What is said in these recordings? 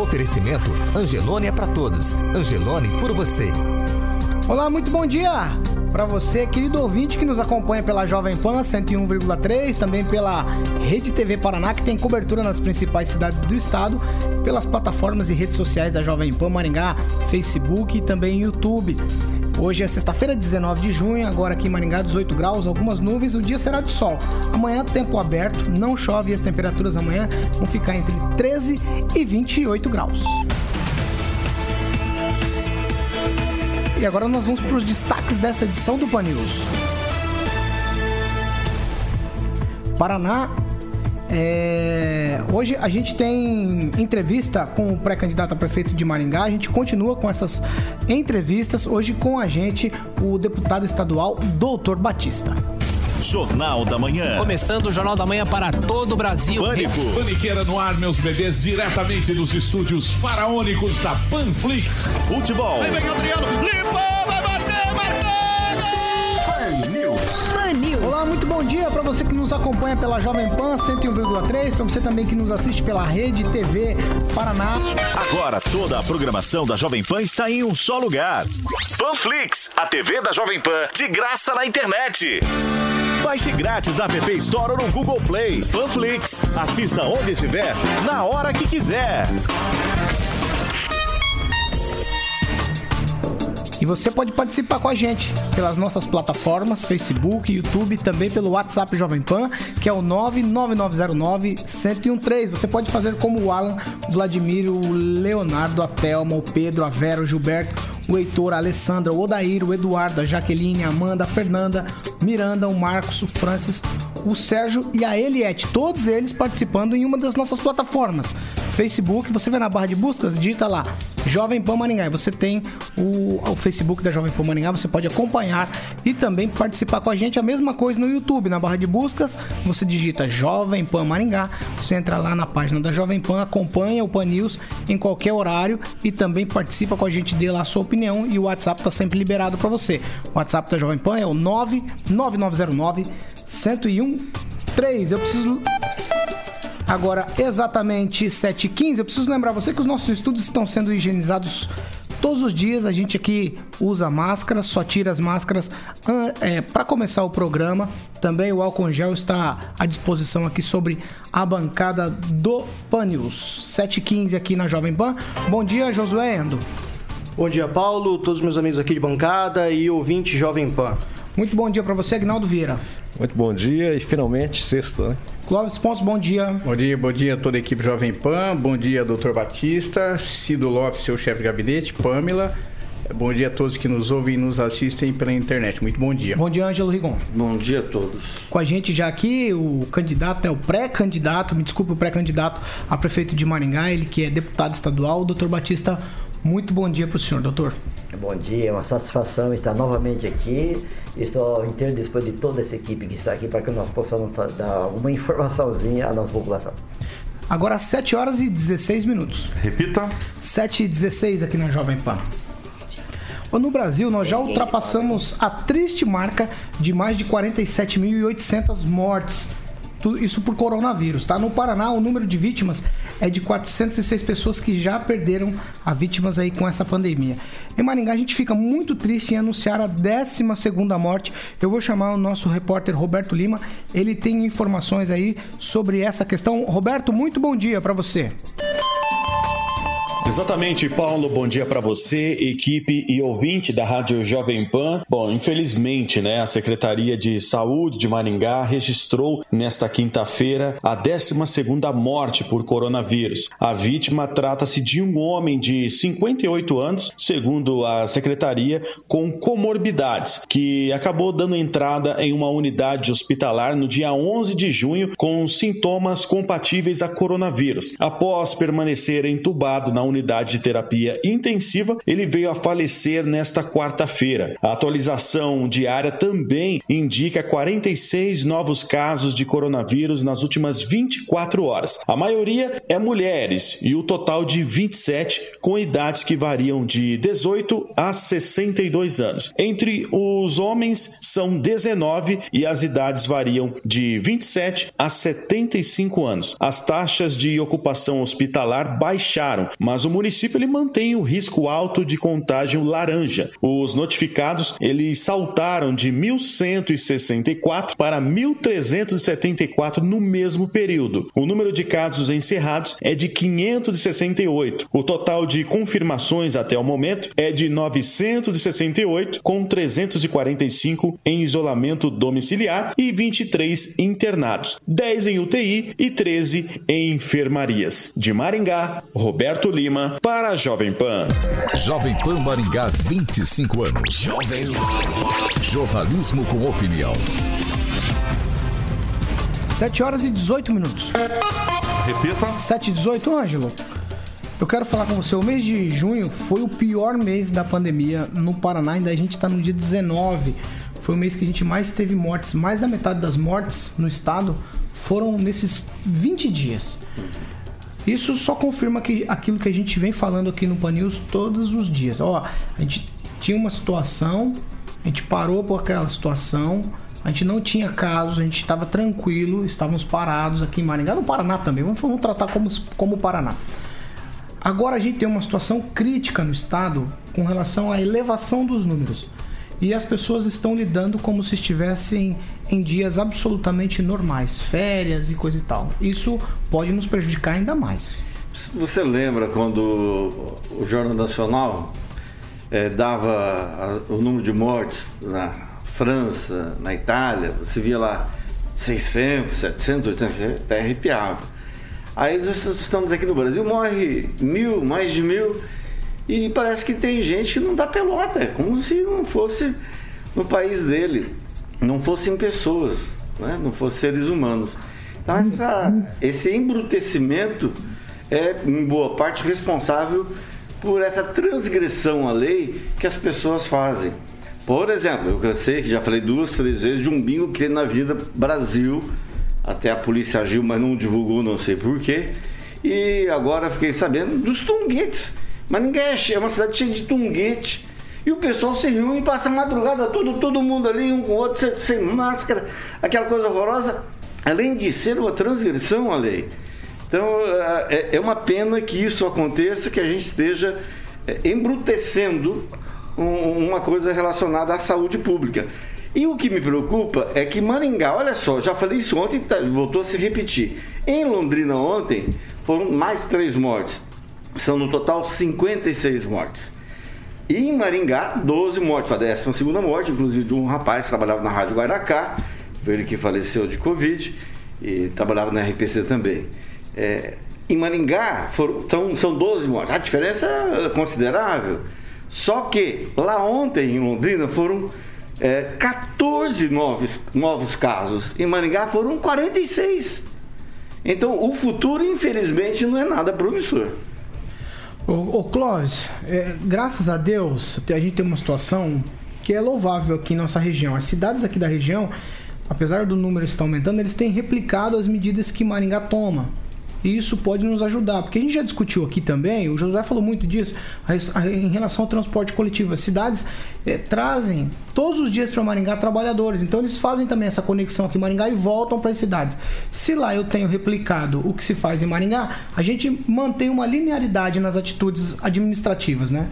Oferecimento Angelone é para todos. Angelone por você. Olá, muito bom dia para você, querido ouvinte que nos acompanha pela Jovem Pan 101,3, também pela Rede TV Paraná, que tem cobertura nas principais cidades do estado, pelas plataformas e redes sociais da Jovem Pan Maringá, Facebook e também YouTube. Hoje é sexta-feira, 19 de junho, agora aqui em Maringá, 18 graus, algumas nuvens, o dia será de sol. Amanhã, tempo aberto, não chove e as temperaturas amanhã vão ficar entre 13 e 28 graus. E agora nós vamos para os destaques dessa edição do Pan News. Paraná é, hoje a gente tem entrevista com o pré-candidato a prefeito de Maringá. A gente continua com essas entrevistas. Hoje com a gente o deputado estadual Doutor Batista. Jornal da Manhã. Começando o Jornal da Manhã para todo o Brasil. Pânico. Paniqueira no ar, meus bebês, diretamente dos estúdios faraônicos da Panflix. Futebol. Vem, Adriano, limpou, vai bater, marcou! Pan News. Pan News. Olá, muito bom dia para você que nos acompanha pela Jovem Pan 101,3, para você também que nos assiste pela Rede TV Paraná. Agora toda a programação da Jovem Pan está em um só lugar. Panflix, a TV da Jovem Pan, de graça na internet. Baixe grátis na App Store ou no Google Play. Panflix, assista onde estiver, na hora que quiser. E você pode participar com a gente pelas nossas plataformas, Facebook, YouTube, também pelo WhatsApp Jovem Pan, que é o 99909-1013. Você pode fazer como o Alan, o Vladimir, o Leonardo, a Thelma, o Pedro, a Vera, o Gilberto, o Heitor, a Alessandra, o Odair, o Eduardo, a Jaqueline, a Amanda, a Fernanda, Miranda, o Marcos, o Francis, o Sérgio e a Eliette. Todos eles participando em uma das nossas plataformas. Facebook, você vai na barra de buscas, digita lá Jovem Pan Maringá. Você tem o, o Facebook da Jovem Pan Maringá, você pode acompanhar e também participar com a gente. A mesma coisa no YouTube, na barra de buscas, você digita Jovem Pan Maringá, você entra lá na página da Jovem Pan, acompanha o Pan News em qualquer horário e também participa com a gente, dê lá a sua opinião e o WhatsApp está sempre liberado para você. O WhatsApp da Jovem Pan é o 99909 1013. Eu preciso Agora, exatamente 7h15, eu preciso lembrar você que os nossos estudos estão sendo higienizados todos os dias. A gente aqui usa máscaras, só tira as máscaras é, para começar o programa. Também o álcool gel está à disposição aqui sobre a bancada do Pan News. 7h15 aqui na Jovem Pan. Bom dia, Josué Endo. Bom dia, Paulo, todos os meus amigos aqui de bancada e ouvinte Jovem Pan. Muito bom dia para você, Agnaldo Vieira. Muito bom dia e finalmente sexta, né? Clóvis Pontes, bom dia. Bom dia, bom dia a toda a equipe Jovem Pan, bom dia, doutor Batista, Cido Lopes, seu chefe de gabinete, Pamela. Bom dia a todos que nos ouvem e nos assistem pela internet. Muito bom dia. Bom dia, Ângelo Rigon. Bom dia a todos. Com a gente já aqui o candidato, né, o pré-candidato, me desculpe, o pré-candidato a prefeito de Maringá, ele que é deputado estadual, o doutor Batista. Muito bom dia para o senhor, doutor. Bom dia, é uma satisfação estar novamente aqui. Estou inteiro dispor de toda essa equipe que está aqui para que nós possamos dar alguma informaçãozinha à nossa população. Agora 7 horas e 16 minutos. Repita. 7 e 16 aqui na Jovem Pan. No Brasil, nós já ultrapassamos a triste marca de mais de 47.800 mortes. Isso por coronavírus, tá? No Paraná, o número de vítimas é de 406 pessoas que já perderam a vítimas aí com essa pandemia. Em Maringá, a gente fica muito triste em anunciar a 12ª morte. Eu vou chamar o nosso repórter Roberto Lima. Ele tem informações aí sobre essa questão. Roberto, muito bom dia para você. Exatamente, Paulo. Bom dia para você, equipe e ouvinte da Rádio Jovem Pan. Bom, infelizmente, né, a Secretaria de Saúde de Maringá registrou nesta quinta-feira a 12ª morte por coronavírus. A vítima trata-se de um homem de 58 anos, segundo a secretaria, com comorbidades, que acabou dando entrada em uma unidade hospitalar no dia 11 de junho com sintomas compatíveis a coronavírus. Após permanecer entubado na unidade de terapia intensiva, ele veio a falecer nesta quarta-feira. A atualização diária também indica 46 novos casos de coronavírus nas últimas 24 horas. A maioria é mulheres e o total de 27 com idades que variam de 18 a 62 anos. Entre os homens são 19 e as idades variam de 27 a 75 anos. As taxas de ocupação hospitalar baixaram, mas o município ele mantém o risco alto de contágio laranja. Os notificados eles saltaram de 1.164 para 1.374 no mesmo período. O número de casos encerrados é de 568. O total de confirmações até o momento é de 968, com 345 em isolamento domiciliar e 23 internados, 10 em UTI e 13 em enfermarias. De Maringá, Roberto Lima, para a Jovem Pan. Jovem Pan Maringá, 25 anos. Jovem Jornalismo com opinião. 7 horas e 18 minutos. Repita. 7 e 18, Ângelo. Eu quero falar com você, o mês de junho foi o pior mês da pandemia no Paraná, ainda a gente está no dia 19. Foi o mês que a gente mais teve mortes, mais da metade das mortes no estado foram nesses 20 dias. Isso só confirma que aquilo que a gente vem falando aqui no Pan News todos os dias. Ó, a gente tinha uma situação, a gente parou por aquela situação, a gente não tinha casos, a gente estava tranquilo, estávamos parados aqui em Maringá, no Paraná também, vamos, vamos tratar como, como Paraná. Agora a gente tem uma situação crítica no estado com relação à elevação dos números. E as pessoas estão lidando como se estivessem em dias absolutamente normais, férias e coisa e tal. Isso pode nos prejudicar ainda mais. Você lembra quando o Jornal Nacional eh, dava o número de mortes na França, na Itália? Você via lá 600, 700, 800, até arrepiava. Aí nós estamos aqui no Brasil, morre mil, mais de mil, e parece que tem gente que não dá pelota, é como se não fosse no país dele, não fossem pessoas, né? não fossem seres humanos. Então essa, esse embrutecimento é, em boa parte, responsável por essa transgressão à lei que as pessoas fazem. Por exemplo, eu sei que já falei duas, três vezes de um bingo que tem na Avenida Brasil, até a polícia agiu, mas não divulgou, não sei porquê. E agora fiquei sabendo dos tunguetes. Mas ninguém é é uma cidade cheia de tunguete. E o pessoal se reúne e passa a madrugada todo, todo mundo ali, um com o outro, sem, sem máscara, aquela coisa horrorosa. Além de ser uma transgressão à lei. Então é, é uma pena que isso aconteça, que a gente esteja é, embrutecendo um- uma coisa relacionada à saúde pública. E o que me preocupa é que Maringá, olha só, já falei isso ontem, tá- voltou a se repetir. Em Londrina ontem foram mais três mortes. São no total 56 mortes. E em Maringá, 12 mortes. A 12 segunda morte, inclusive de um rapaz que trabalhava na Rádio Guaracá, ele que faleceu de Covid e trabalhava na RPC também. É, em Maringá foram, são, são 12 mortes. A diferença é considerável. Só que lá ontem, em Londrina, foram é, 14 novos, novos casos. Em Maringá foram 46. Então o futuro, infelizmente, não é nada promissor. Ô, ô Clóvis, é, graças a Deus, a gente tem uma situação que é louvável aqui em nossa região. As cidades aqui da região, apesar do número estar aumentando, eles têm replicado as medidas que Maringá toma. E isso pode nos ajudar, porque a gente já discutiu aqui também, o Josué falou muito disso, em relação ao transporte coletivo. As cidades eh, trazem todos os dias para Maringá trabalhadores, então eles fazem também essa conexão aqui em Maringá e voltam para as cidades. Se lá eu tenho replicado o que se faz em Maringá, a gente mantém uma linearidade nas atitudes administrativas, né?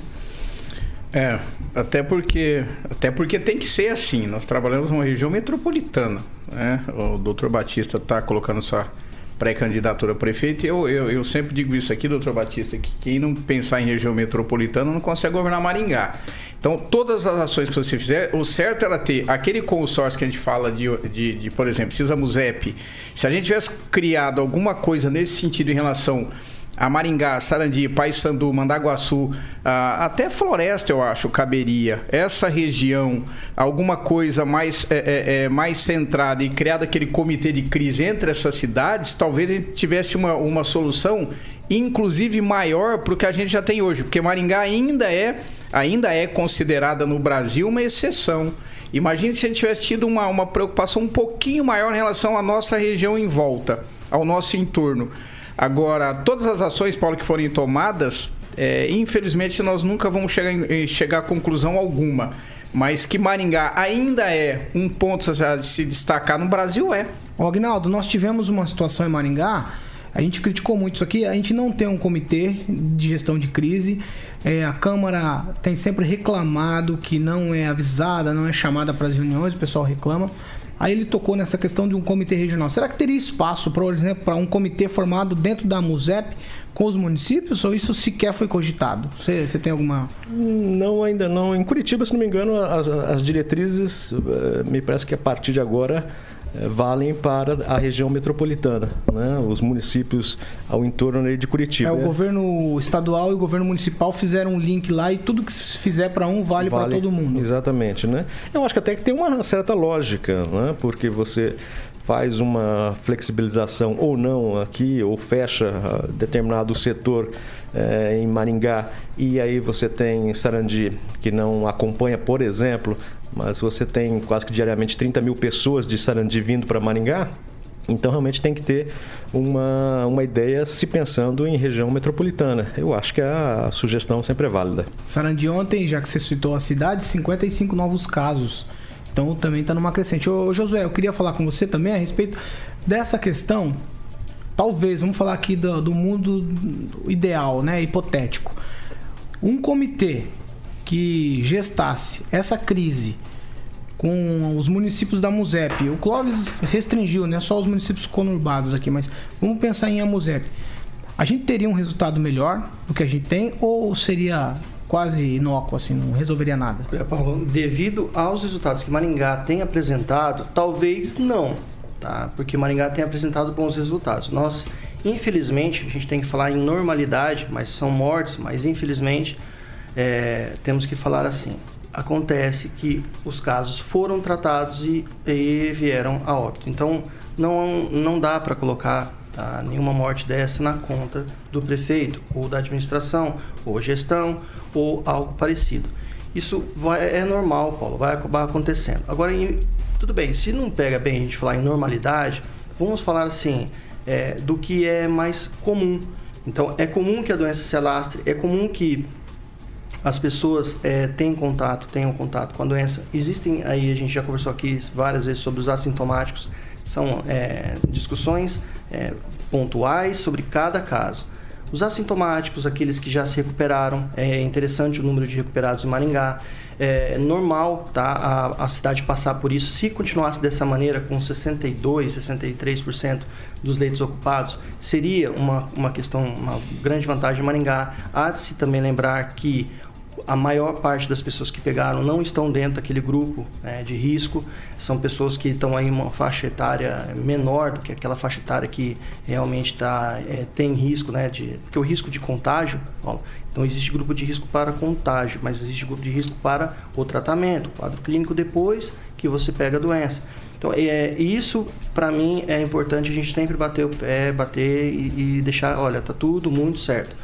É, até porque, até porque tem que ser assim. Nós trabalhamos numa região metropolitana, né? O doutor Batista está colocando sua pré-candidatura a prefeito. Eu, eu, eu sempre digo isso aqui, doutor Batista, que quem não pensar em região metropolitana não consegue governar Maringá. Então, todas as ações que você fizer, o certo era ter aquele consórcio que a gente fala de, de, de por exemplo, Cisa Musep. Se a gente tivesse criado alguma coisa nesse sentido em relação a Maringá, Sarandi, Paysandu, Mandaguaçu, até Floresta, eu acho, caberia. Essa região, alguma coisa mais, é, é, é, mais centrada e criado aquele comitê de crise entre essas cidades, talvez a gente tivesse uma, uma solução, inclusive maior para o que a gente já tem hoje, porque Maringá ainda é, ainda é considerada no Brasil uma exceção. Imagine se a gente tivesse tido uma, uma preocupação um pouquinho maior em relação à nossa região em volta, ao nosso entorno. Agora, todas as ações, Paulo, que forem tomadas, é, infelizmente nós nunca vamos chegar, em, chegar a conclusão alguma. Mas que Maringá ainda é um ponto a se destacar no Brasil, é. Agnaldo, nós tivemos uma situação em Maringá, a gente criticou muito isso aqui, a gente não tem um comitê de gestão de crise. É, a Câmara tem sempre reclamado que não é avisada, não é chamada para as reuniões, o pessoal reclama. Aí ele tocou nessa questão de um comitê regional. Será que teria espaço, por exemplo, para um comitê formado dentro da MUSEP com os municípios ou isso sequer foi cogitado? Você, tem alguma. Não, ainda não. Em Curitiba, se não me engano, as, as diretrizes, eh, me parece que a partir de agora valem para a região metropolitana, né? os municípios ao entorno de Curitiba. É, o governo estadual e o governo municipal fizeram um link lá e tudo que se fizer para um vale, vale para todo mundo. Exatamente, né? Eu acho que até que tem uma certa lógica, né? porque você faz uma flexibilização ou não aqui, ou fecha ah, determinado setor é, em Maringá, e aí você tem Sarandi que não acompanha, por exemplo, mas você tem quase que diariamente 30 mil pessoas de Sarandi vindo para Maringá, então realmente tem que ter uma, uma ideia se pensando em região metropolitana. Eu acho que a sugestão sempre é válida. Sarandi ontem, já que você citou a cidade, 55 novos casos. Então também está numa crescente. Ô, Josué, eu queria falar com você também a respeito dessa questão. Talvez, vamos falar aqui do, do mundo ideal, né? Hipotético. Um comitê que gestasse essa crise com os municípios da MUSEP. O Clóvis restringiu, né? Só os municípios conurbados aqui, mas vamos pensar em a MUSEP. A gente teria um resultado melhor do que a gente tem ou seria quase inócuo, assim, não resolveria nada? É, Paulo, devido aos resultados que Maringá tem apresentado, talvez não, tá? Porque Maringá tem apresentado bons resultados. Nós, infelizmente, a gente tem que falar em normalidade, mas são mortes, mas infelizmente é, temos que falar assim. Acontece que os casos foram tratados e, e vieram a óbito. Então, não, não dá para colocar tá, nenhuma morte dessa na conta do prefeito, ou da administração, ou gestão, ou algo parecido. Isso vai, é normal, Paulo, vai acabar acontecendo. Agora, em, tudo bem, se não pega bem a gente falar em normalidade, vamos falar assim, é, do que é mais comum. Então, é comum que a doença se alastre, é comum que as pessoas é, tenham contato, tenham contato com a doença. Existem aí, a gente já conversou aqui várias vezes sobre os assintomáticos, são é, discussões é, pontuais sobre cada caso. Os assintomáticos, aqueles que já se recuperaram, é interessante o número de recuperados em Maringá. É normal tá, a, a cidade passar por isso. Se continuasse dessa maneira, com 62%, 63% dos leitos ocupados, seria uma, uma questão, uma grande vantagem em Maringá. Há de se também lembrar que a maior parte das pessoas que pegaram não estão dentro daquele grupo né, de risco. São pessoas que estão aí uma faixa etária menor do que aquela faixa etária que realmente tá, é, tem risco, né? De, porque o risco de contágio, ó, não existe grupo de risco para contágio, mas existe grupo de risco para o tratamento, quadro clínico depois que você pega a doença. Então, é, isso para mim é importante a gente sempre bater o pé, bater e, e deixar, olha, tá tudo muito certo.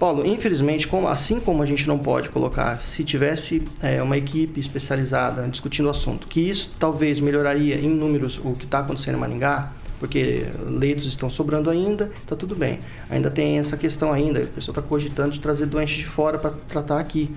Paulo, infelizmente, como, assim como a gente não pode colocar, se tivesse é, uma equipe especializada discutindo o assunto, que isso talvez melhoraria em números o que está acontecendo em Maringá, porque leitos estão sobrando ainda, está tudo bem. Ainda tem essa questão ainda, a pessoa está cogitando de trazer doentes de fora para tratar aqui.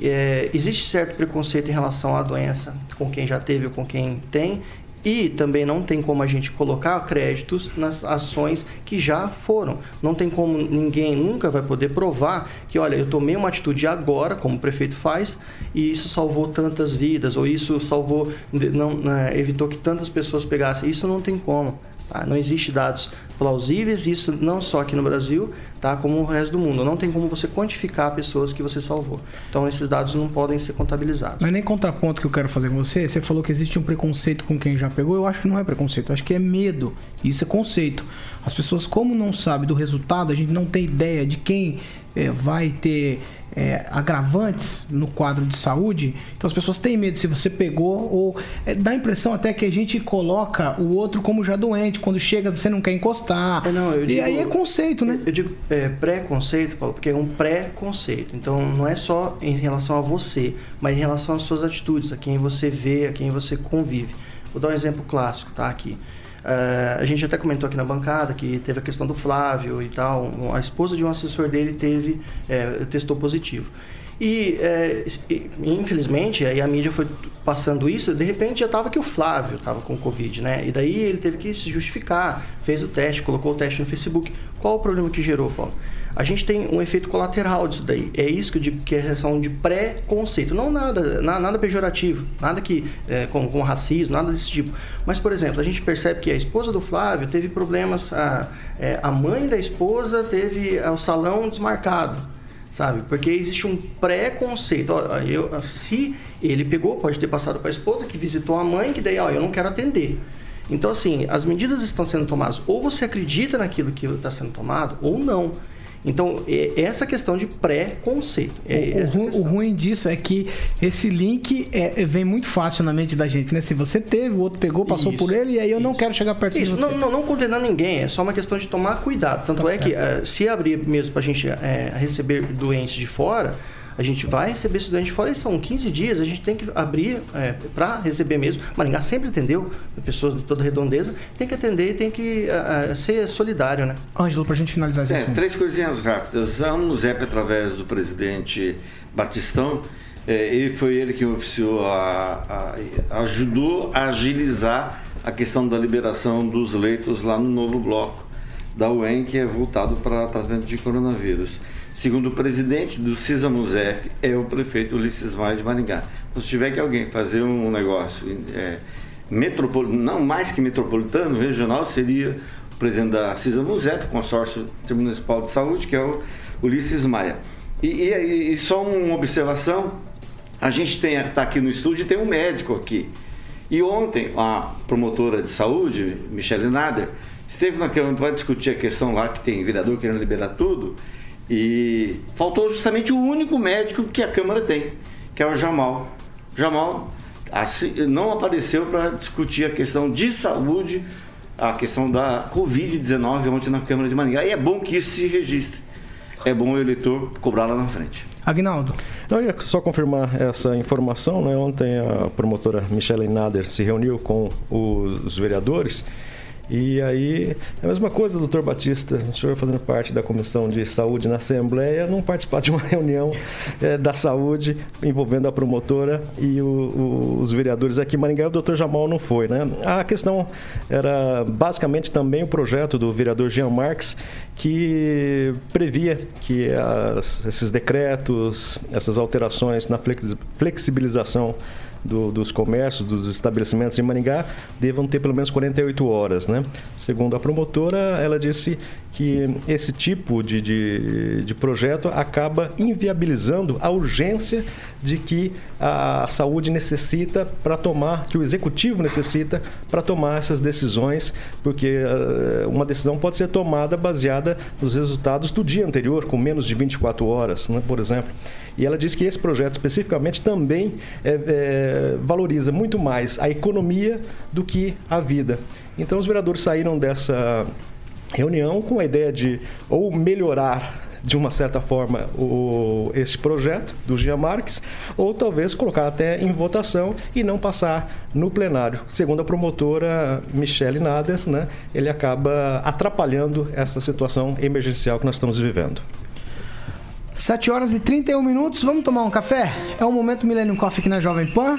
É, existe certo preconceito em relação à doença com quem já teve ou com quem tem, e também não tem como a gente colocar créditos nas ações que já foram. Não tem como ninguém nunca vai poder provar que, olha, eu tomei uma atitude agora, como o prefeito faz, e isso salvou tantas vidas, ou isso salvou, não, né, evitou que tantas pessoas pegassem. Isso não tem como. Tá? Não existe dados plausíveis, isso não só aqui no Brasil, tá? como no resto do mundo. Não tem como você quantificar pessoas que você salvou. Então, esses dados não podem ser contabilizados. Mas nem contraponto que eu quero fazer com você. Você falou que existe um preconceito com quem já pegou. Eu acho que não é preconceito, eu acho que é medo. Isso é conceito. As pessoas, como não sabem do resultado, a gente não tem ideia de quem é, vai ter é, agravantes no quadro de saúde, então as pessoas têm medo se você pegou, ou é, dá a impressão até que a gente coloca o outro como já doente, quando chega você não quer encostar. É, não, eu e digo- aí é conceito, né? Eu digo é, pré-conceito, Paulo, porque é um pré-conceito. Então não é só em relação a você, mas em relação às suas atitudes, a quem você vê, a quem você convive. Vou dar um exemplo clássico, tá? Aqui. É, a gente até comentou aqui na bancada que teve a questão do Flávio e tal. A esposa de um assessor dele teve é, testou positivo. E, é, infelizmente, aí a mídia foi passando isso, de repente já estava que o Flávio estava com Covid, né? E daí ele teve que se justificar, fez o teste, colocou o teste no Facebook. Qual o problema que gerou, Paulo? A gente tem um efeito colateral disso daí. É isso que eu digo que é reação de pré-conceito. Não nada, na- nada pejorativo, nada que é, com, com racismo, nada desse tipo. Mas, por exemplo, a gente percebe que a esposa do Flávio teve problemas, a, é, a mãe da esposa teve é, o salão desmarcado sabe? Porque existe um eu, se ele pegou, pode ter passado para a esposa que visitou a mãe, que daí, ó, eu não quero atender. Então, assim, as medidas estão sendo tomadas. Ou você acredita naquilo que está sendo tomado, ou não. Então, é essa questão de pré-conceito. É O, o ruim disso é que esse link é- é- vem muito fácil na mente da gente, né? Se você teve, o outro pegou, passou Isso, por ele, e aí eu não quero chegar perto Isso, de você. não, não, não condenando ninguém, é só uma questão de tomar cuidado. Tanto Tá é que certo. eh, se abrir mesmo para a gente eh, receber doentes de fora, a gente vai receber de fora e são 15 dias, a gente tem que abrir para receber mesmo. Maringá sempre atendeu pessoas de toda redondeza, tem que atender e tem que eh, eh, ser solidário, né? Ângelo, pra gente finalizar esse É, assunto. três coisinhas rápidas. A UNUZEP, através do presidente Batistão, é, ele foi ele que oficiou, a, a- ajudou a agilizar a questão da liberação dos leitos lá no novo bloco da UEM, que é voltado para tratamento de coronavírus. Segundo o presidente do CISAMUSEP, é o prefeito Ulisses Maia de Maringá. Então, se tiver que alguém fazer um negócio é, metropol- não mais que metropolitano, regional, seria o presidente da CISA MUSEP, Consórcio Intermunicipal de Saúde, que é o Ulisses Maia. E, e- e só uma observação, a gente está aqui no estúdio e tem um médico aqui. E ontem, a promotora de saúde, Michele Nader, esteve na Câmara para discutir a questão lá, que tem vereador querendo liberar tudo, e faltou justamente o único médico que a Câmara tem, que é o Jamal. Jamal assim, não apareceu para discutir a questão de saúde, a questão da Covid-19 ontem na Câmara de Maringá. E é bom que isso se registre. É bom o eleitor cobrar lá na frente. Agnaldo. Eu ia só confirmar essa informação. Né? Ontem a promotora Michele Nader se reuniu com os vereadores. E aí, é a mesma coisa, doutor Batista, o senhor fazendo parte da Comissão de Saúde na Assembleia, não participar de uma reunião eh, da saúde envolvendo a promotora e o- o- os vereadores aqui em Maringá, o doutor Jamal não foi, né? A questão era basicamente também o projeto do vereador Jean Marques, que previa que as- esses decretos, essas alterações na flex- flexibilização do- dos comércios, dos estabelecimentos em Maringá, devam ter pelo menos 48 horas, né? Segundo a promotora, ela disse que esse tipo de, de, de projeto acaba inviabilizando a urgência de que a saúde necessita para tomar, que o executivo necessita para tomar essas decisões, porque eh, uma decisão pode ser tomada baseada nos resultados do dia anterior, com menos de 24 horas, né, por exemplo. E ela diz que esse projeto especificamente também eh, eh, valoriza muito mais a economia do que a vida. Então os vereadores saíram dessa reunião com a ideia de ou melhorar de uma certa forma o, esse projeto do Jean Marques, ou talvez colocar até em votação e não passar no plenário. Segundo a promotora Michele Nader, né, ele acaba atrapalhando essa situação emergencial que nós estamos vivendo. 7 horas e 31 minutos, vamos tomar um café? É o momento Millennium Coffee aqui na Jovem Pan.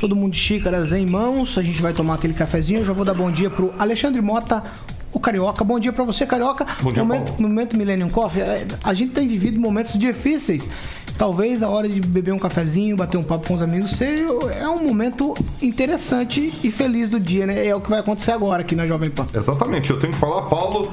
Todo mundo de xícaras em mãos, a gente vai tomar aquele cafezinho. Eu já vou dar bom dia pro Alexandre Mota, o Carioca. Bom dia pra você, Carioca. Bom dia, momento, Paulo. momento Millennium Coffee. é, A gente tem vivido momentos difíceis. talvez a hora de beber um cafezinho, bater um papo com os amigos, seja é um momento interessante e feliz do dia, né? É o que vai acontecer agora aqui na Jovem Pan. Exatamente, eu tenho que falar, Paulo.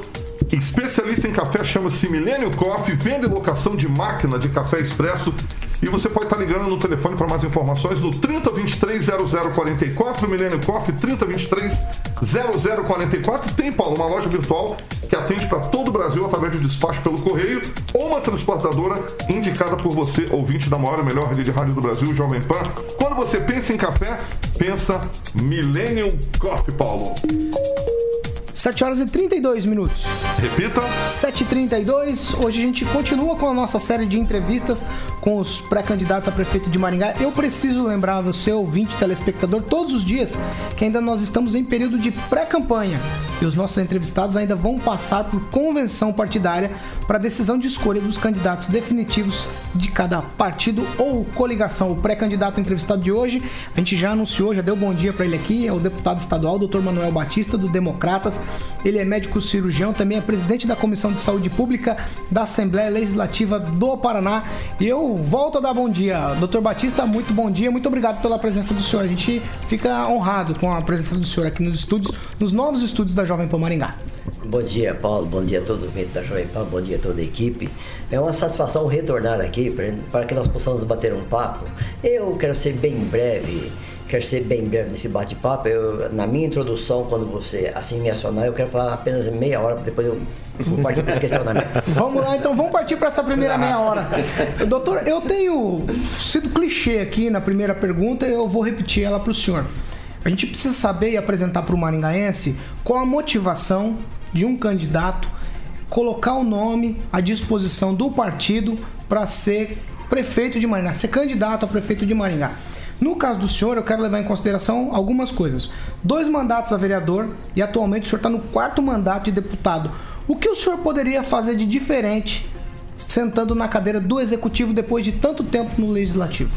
Especialista em café chama-se Milênio Coffee, vende locação de máquina de café expresso. E você pode estar ligando no telefone para mais informações no 3023 0044, Milênio Coffee 3023 0044. Tem, Paulo, uma loja virtual que atende para todo o Brasil através de despacho pelo correio ou uma transportadora indicada por você, ouvinte da maior e melhor rede de rádio do Brasil, Jovem Pan. Quando você pensa em café, pensa Millennium Coffee, Paulo. 7 horas e 32 minutos. Repita. 7h32. Hoje a gente continua com a nossa série de entrevistas com os pré-candidatos a prefeito de Maringá. Eu preciso lembrar você, ouvinte, telespectador, todos os dias que ainda nós estamos em período de pré-campanha e os nossos entrevistados ainda vão passar por convenção partidária para decisão de escolha dos candidatos definitivos de cada partido ou coligação. O pré-candidato entrevistado de hoje, a gente já anunciou, já deu bom dia para ele aqui, é o deputado estadual, Dr. Manuel Batista, do Democratas. Ele é médico cirurgião, também é presidente da Comissão de Saúde Pública da Assembleia Legislativa do Paraná. E eu volto a dar bom dia. Doutor Batista, muito bom dia, muito obrigado pela presença do senhor. A gente fica honrado com a presença do senhor aqui nos estúdios, nos novos estúdios da Jovem Pan Maringá. Bom dia, Paulo. Bom dia a todo mundo da Jovem Pan. Bom dia a toda a equipe. É uma satisfação retornar aqui para que nós possamos bater um papo. Eu quero ser bem breve. Quero ser bem breve nesse bate-papo. Na minha introdução, quando você assim me acionar, eu quero falar apenas meia hora, depois eu vou partir para os questionamentos. Vamos lá, então vamos partir para essa primeira meia hora. Doutor, eu tenho sido clichê aqui na primeira pergunta e eu vou repetir ela para o senhor. A gente precisa saber e apresentar para o maringaense qual a motivação de um candidato colocar o nome à disposição do partido para ser prefeito de Maringá, ser candidato a prefeito de Maringá. No caso do senhor, eu quero levar em consideração algumas coisas. Dois mandatos a vereador e atualmente o senhor está no quarto mandato de deputado. O que o senhor poderia fazer de diferente sentando na cadeira do executivo depois de tanto tempo no legislativo?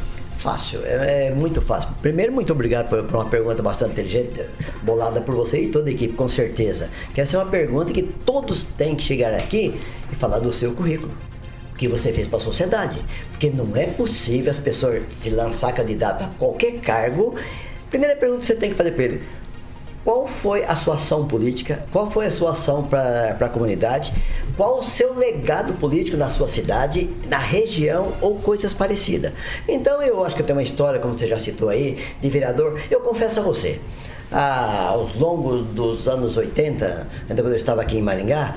Fácil, é, é muito fácil. Primeiro, muito obrigado por, por uma pergunta bastante inteligente, bolada por você e toda a equipe, com certeza. Que essa é uma pergunta que todos têm que chegar aqui e falar do seu currículo. O que você fez para a sociedade. Porque não é possível as pessoas se lançar candidato a qualquer cargo. Primeira pergunta que você tem que fazer para ele: qual foi a sua ação política? Qual foi a sua ação para a comunidade? Qual o seu legado político na sua cidade, na região ou coisas parecidas? Então eu acho que eu tenho uma história, como você já citou aí, de vereador. Eu confesso a você, ah, ao longo dos anos 80, ainda quando eu estava aqui em Maringá,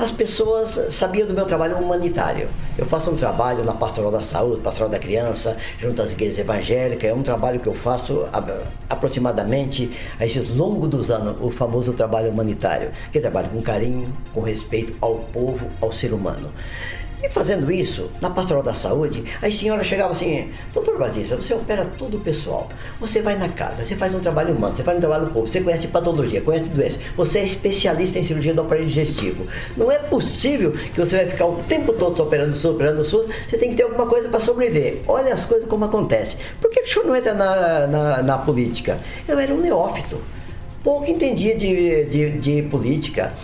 as pessoas sabiam do meu trabalho humanitário. Eu faço um trabalho na Pastoral da Saúde, Pastoral da Criança, junto às igrejas evangélicas. É um trabalho que eu faço aproximadamente, a esses longos dos anos, o famoso trabalho humanitário, que trabalha com carinho, com respeito ao povo, ao ser humano. E fazendo isso, na Pastoral da Saúde, as senhoras chegavam assim, doutor Batista, você opera todo o pessoal. Você vai na casa, você faz um trabalho humano, você faz um trabalho público, você conhece patologia, conhece doença, você é especialista em cirurgia do aparelho digestivo. Não é possível que você vai ficar o tempo todo só operando o SUS, operando o SUS, você tem que ter alguma coisa para sobreviver. Olha as coisas como acontecem. Por que, o senhor não entra na, na, na política? Eu era um neófito, pouco entendia de, de, de política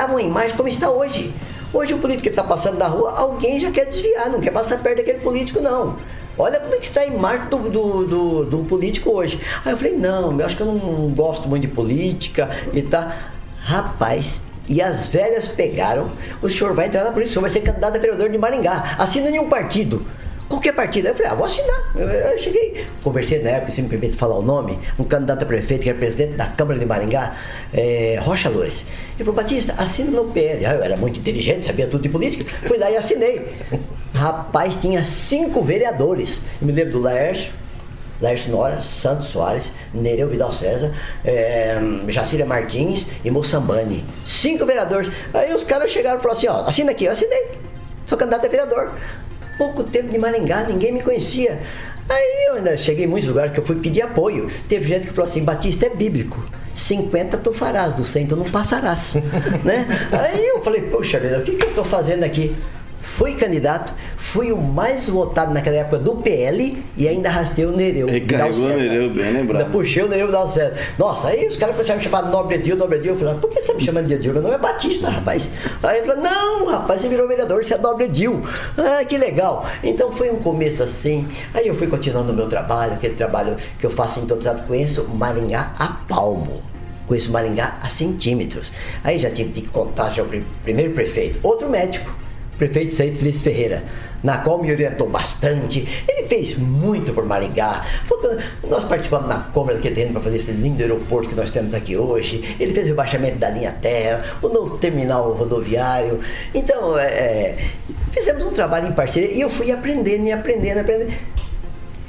estava uma imagem como está hoje. Hoje o político que está passando na rua, alguém já quer desviar, não quer passar perto daquele político, não. Olha como é que está a imagem do, do, do, do político hoje. Aí eu falei, não, eu acho que eu não gosto muito de política e tá. Rapaz, e as velhas pegaram, o senhor vai entrar na política, o senhor vai ser candidato a vereador de Maringá. Assina em um partido. Qualquer partido. Eu falei, ah, vou assinar. Eu, eu cheguei, conversei na época, se me permite falar o nome, um candidato a prefeito, que era presidente da Câmara de Maringá, eh, Rocha Loures. Ele falou, Batista, assina no PL. Ah, eu era muito inteligente, sabia tudo de política. Fui lá e assinei. Rapaz, tinha cinco vereadores. Eu me lembro do Laércio, Laércio Nora, Santos Soares, Nereu Vidal César, é, Jacira Martins e Moçambani. Cinco vereadores. Aí os caras chegaram e falaram assim, ó, assina aqui, eu assinei. Sou candidato a vereador. Pouco tempo de Maringá, ninguém me conhecia. Aí eu ainda cheguei em muitos lugares que eu fui pedir apoio. Teve gente que falou assim, Batista é bíblico. 50 tu farás, do 100 tu não passarás. né? Aí eu falei, poxa vida, o que, que eu tô fazendo aqui? Fui candidato, fui o mais votado naquela época do PL e ainda arrastei o Nereu. Carregou o. Nereu, bem lembrado. Ainda puxei o Nereu Vidal César. Nossa, aí os caras começaram a me chamar de Nobre Edil, Nobre Edil. Eu falei, por que você me chama de Edil? Meu nome é Batista, rapaz. Aí ele falou, não, rapaz, você virou vereador, você é Nobre Edil. Ah, que legal. Então foi um começo assim. Aí eu fui continuando o meu trabalho, aquele trabalho que eu faço em todo estado. Conheço Maringá a palmo. Conheço Maringá a centímetros. Aí já tive que contar já o pri- primeiro prefeito. Outro médico, prefeito Saído Feliz Ferreira, na qual me orientou bastante. Ele fez muito por Maringá. Nós participamos na Câmara daquele terreno para fazer esse lindo aeroporto que nós temos aqui hoje. Ele fez o rebaixamento da linha terra, o novo terminal rodoviário. Então, é, é, fizemos um trabalho em parceria e eu fui aprendendo e aprendendo, aprendendo.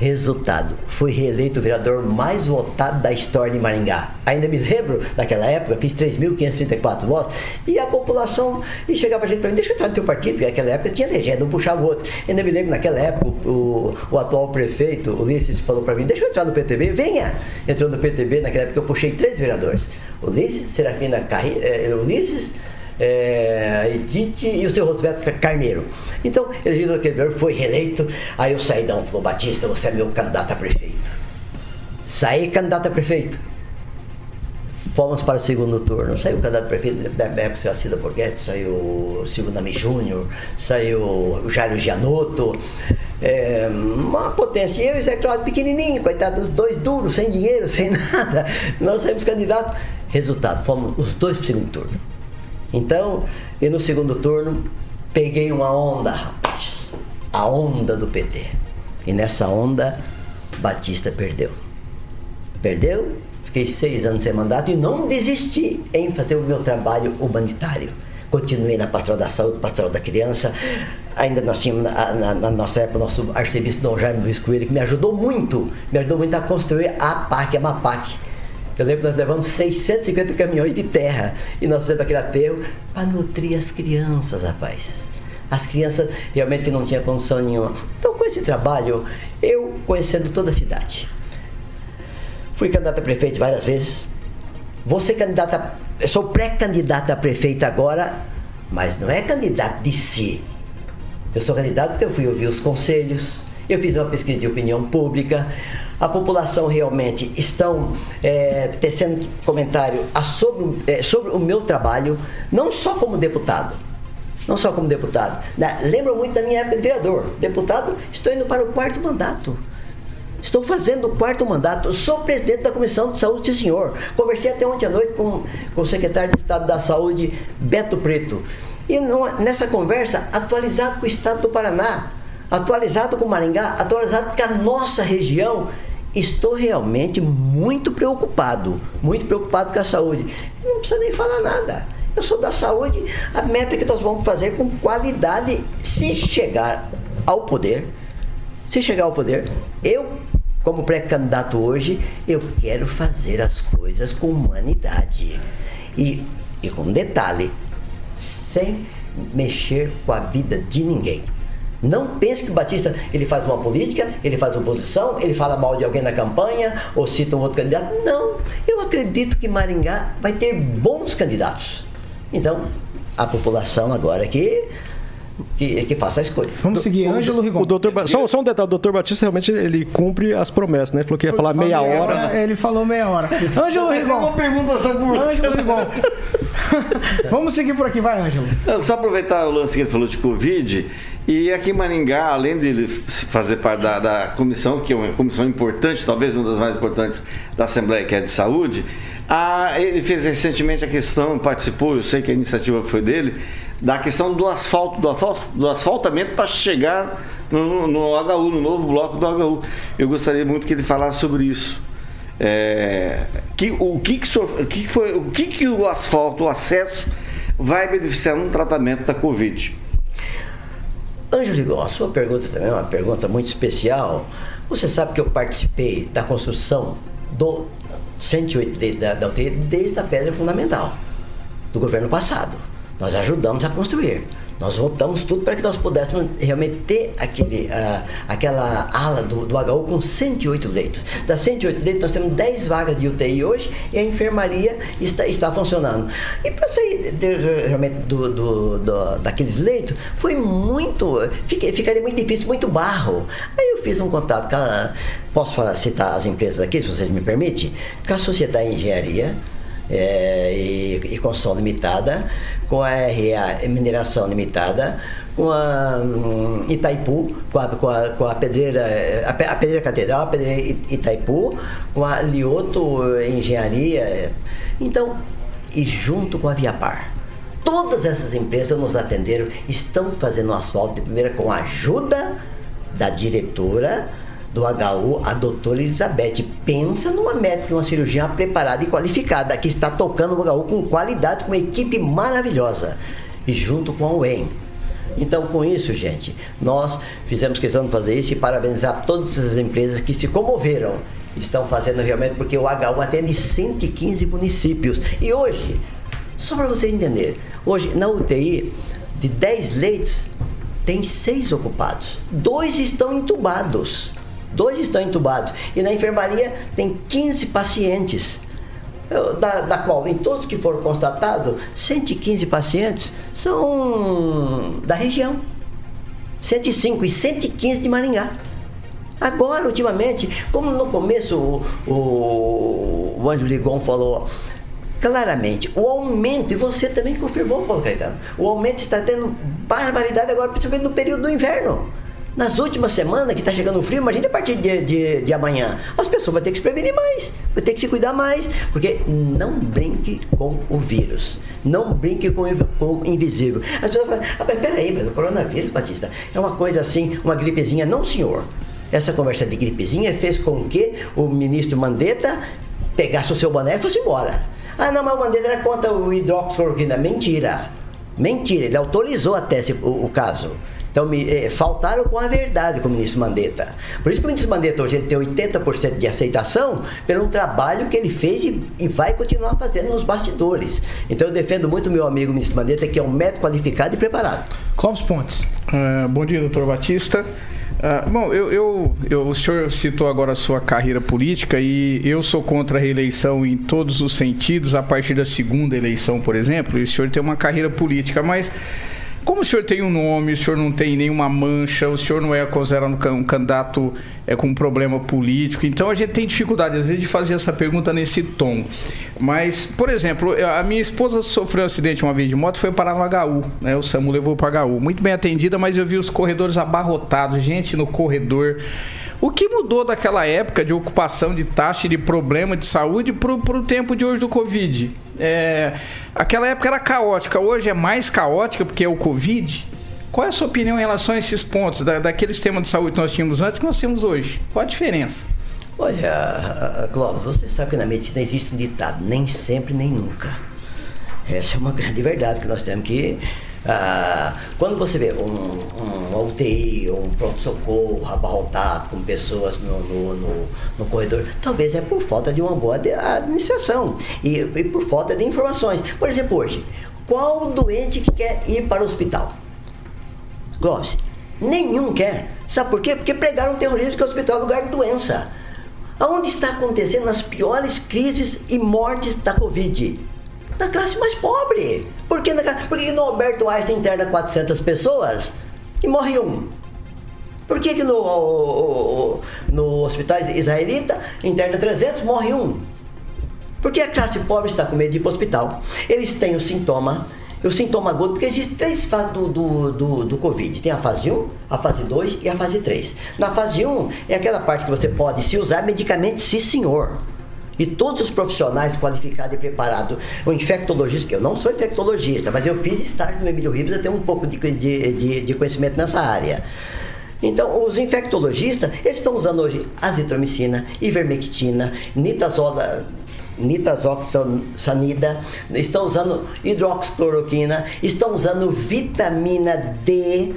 Resultado, fui reeleito o vereador mais votado da história de Maringá. Ainda me lembro, naquela época, fiz 3.534 votos, e a população e chegava a gente para mim, deixa eu entrar no teu partido, porque naquela época tinha legenda, um puxava o outro. Ainda me lembro, naquela época, o, o atual prefeito, Ulisses, falou para mim, deixa eu entrar no PTB, venha! Entrou no PTB, naquela época eu puxei três vereadores. Ulisses, Serafina Carri, eh, Ulisses, é, Edith e o seu Roosevelt Carneiro. Então, aquele vereador, foi reeleito. Aí o Saidão falou: Batista, você é meu candidato a prefeito. Saí candidato a prefeito. Fomos para o segundo turno. Saiu o candidato a prefeito da época, saiu a Cida Borghetti, saiu o Silvio Júnior, saiu o Jairo Gianotto. É, uma potência. Eu e Zé Cláudio pequenininho, coitado, dois duros, sem dinheiro, sem nada. Nós saímos candidatos. Resultado, fomos os dois para o segundo turno. Então, e no segundo turno, peguei uma onda, rapaz. A onda do PT. E nessa onda, Batista perdeu. Perdeu, fiquei seis anos sem mandato e não desisti em fazer o meu trabalho humanitário. Continuei na pastoral da saúde, pastoral da criança. Ainda nós tínhamos, na, na- na nossa época, o nosso arcebispo Dom Jaime Luiz Coelho, que me ajudou muito, me ajudou muito a construir a PAC, a MAPAC. Eu lembro que nós levamos 650 caminhões de terra e nós fizemos aquele aterro para nutrir as crianças, rapaz. As crianças realmente que não tinham condição nenhuma. Então, com esse trabalho, eu conhecendo toda a cidade, fui candidato a prefeito várias vezes. Vou ser candidato a, eu sou pré-candidato a prefeito agora, mas não é candidato de si. Eu sou candidato porque eu fui ouvir os conselhos, eu fiz uma pesquisa de opinião pública, a população realmente estão é, tecendo comentário sobre, é, sobre o meu trabalho, não só como deputado, não só como deputado. Na, lembro muito da minha época de vereador. Deputado, estou indo para o quarto mandato. Estou fazendo o quarto mandato. Sou presidente da Comissão de Saúde, sim, senhor. Conversei até ontem à noite com, com o secretário de Estado da Saúde, Beto Preto. E não- nessa conversa, atualizado com o Estado do Paraná, atualizado com Maringá, atualizado com a nossa região, estou realmente muito preocupado. Muito preocupado com a saúde. Não precisa nem falar nada. Eu sou da saúde, a meta que nós vamos fazer com qualidade se chegar ao poder se chegar ao poder, eu, como pré-candidato hoje, eu quero fazer as coisas com humanidade. E, e com detalhe, sem mexer com a vida de ninguém. Não pense que o Batista ele faz uma política, ele faz oposição, ele fala mal de alguém na campanha ou cita um outro candidato. Não. Eu acredito que Maringá vai ter bons candidatos. Então, a população agora que, que, que faça a escolha. Vamos seguir, Ângelo Rigon. O doutor, só, só um detalhe, o doutor Batista realmente ele cumpre as promessas, né? Ele falou que ia falar meia hora. Ele falou meia hora. Ângelo Mas é Rigon. uma pergunta só por- Ângelo Rigon. Vamos seguir por aqui, vai, Ângelo. Só aproveitar o lance que ele falou de Covid. E aqui em Maringá, além de fazer parte da, da comissão, que é uma comissão importante, talvez uma das mais importantes da Assembleia, que é de saúde, a- ele fez recentemente a questão, participou, eu sei que a iniciativa foi dele, da questão do asfalto, do, asfal- do asfaltamento para chegar no, no HU, no novo bloco do HU. Eu gostaria muito que ele falasse sobre isso. É, que, o que, que, que foi, o que, que o asfalto, o acesso, vai beneficiar no tratamento da Covid? Ângelo a sua pergunta também é uma pergunta muito especial. Você sabe que eu participei da construção do 108 de- da, da UTI desde a pedra fundamental do governo passado. Nós ajudamos a construir. Nós votamos tudo para que nós pudéssemos realmente ter aquele, ah, aquela ala do, do HU com 108 leitos. Das 108 leitos, nós temos 10 vagas de UTI hoje e a enfermaria está, está funcionando. E para sair realmente do, do- do- daqueles leitos, foi muito. Fiquei, ficaria muito difícil, muito barro. Aí eu fiz um contato com a. Posso falar, citar as empresas aqui, se vocês me permitem? Com a Sociedade de Engenharia é, e, e Construção Limitada, com a RA Mineração Limitada, com a hum, Itaipu, com a, com a, com a pedreira, a, a pedreira catedral, a pedreira Itaipu, com a Lioto Engenharia. Então, e junto com a Viapar. Todas essas empresas nos atenderam, estão fazendo asfalto de primeira com a ajuda da diretora do HU, a doutora Elizabeth. Pensa numa médica, uma cirurgiã preparada e qualificada, que está tocando o HU com qualidade, com uma equipe maravilhosa. E junto com a UEM. Então, com isso, gente, nós fizemos questão de fazer isso e parabenizar todas essas empresas que se comoveram. Estão fazendo realmente, porque o HU atende 115 municípios. E hoje, só para vocês entenderem, hoje na UTI, de 10 leitos, tem seis ocupados. Dois estão entubados. Dois estão entubados. E na enfermaria tem 15 pacientes. Da, da qual, em todos que foram constatados, 115 pacientes são da região. 105 e 115 de Maringá. Agora, ultimamente, como no começo o, o, o Ângelo Ligon falou claramente, o aumento, e você também confirmou, Paulo Caetano, o aumento está tendo barbaridade agora, principalmente no período do inverno. Nas últimas semanas, que está chegando o frio, imagina a partir de, de, de amanhã. As pessoas vão ter que se prevenir mais, vai ter que se cuidar mais, porque não brinque com o vírus. Não brinque com, o invisível. As pessoas falam, ah, mas peraí, mas o coronavírus, Batista, é uma coisa assim, uma gripezinha. Não, senhor. Essa conversa de gripezinha fez com que o ministro Mandetta pegasse o seu boné e fosse embora. Ah, não, mas o Mandetta era contra o hidroxicloroquina. Mentira. Mentira, ele autorizou até o, o caso. Então, me, eh, faltaram com a verdade com o ministro Mandetta. Por isso que o ministro Mandetta hoje ele tem 80% de aceitação pelo trabalho que ele fez e, e vai continuar fazendo nos bastidores. Então, eu defendo muito o meu amigo ministro Mandetta, que é um médico qualificado e preparado. Clóvis Pontes. Ah, bom dia, doutor Batista. Ah, bom, eu, eu, eu- o senhor citou agora a sua carreira política e eu sou contra a reeleição em todos os sentidos, a partir da segunda eleição, por exemplo, e o senhor tem uma carreira política, mas como o senhor tem um nome, o senhor não tem nenhuma mancha, o senhor não é considerado um can- candidato é, com um problema político, então a gente tem dificuldade, às vezes, de fazer essa pergunta nesse tom. Mas, por exemplo, a minha esposa sofreu um acidente uma vez de moto, foi parar no HU, né? O SAMU levou para HU. Muito bem atendida, mas eu vi os corredores abarrotados, gente no corredor. O que mudou daquela época de ocupação de taxa de problema de saúde para o tempo de hoje do Covid? É, aquela época era caótica, hoje é mais caótica porque é o Covid. Qual é a sua opinião em relação a esses pontos, da, daqueles temas de saúde que nós tínhamos antes que nós temos hoje? Qual a diferença? Olha, Clóvis, você sabe que na medicina existe um ditado, nem sempre, nem nunca. Essa é uma grande verdade que nós temos que. Ah, quando você vê um, um UTI, um pronto-socorro abarrotado com pessoas no, no, no- no corredor, talvez é por falta de uma boa administração e, e por falta de informações. Por exemplo, hoje, qual doente que quer ir para o hospital? Clóvis, nenhum quer. Sabe por quê? Porque pregaram o terrorismo que o hospital é lugar de doença. Aonde está acontecendo as piores crises e mortes da Covid? Na classe mais pobre. Por que, na, por que no Alberto Einstein interna 400 pessoas e morre um? Por que, que no, o- o- no hospital israelita interna 300 morre um? Porque a classe pobre está com medo de ir para o hospital. Eles têm o sintoma, o sintoma agudo, porque existem três fases do, do, do, do Covid. Tem a fase 1, a fase 2 e a fase 3. Na fase 1 é aquela parte que você pode se usar medicamentos, sim senhor. E todos os profissionais qualificados e preparados, o infectologista, que eu não sou infectologista, mas eu fiz estágio no Emílio Ribas, eu tenho um pouco de, de, de, de conhecimento nessa área. Então, os infectologistas, eles estão usando hoje azitromicina, ivermectina, nitazola, nitazoxanida, estão usando hidroxicloroquina, estão usando vitamina D,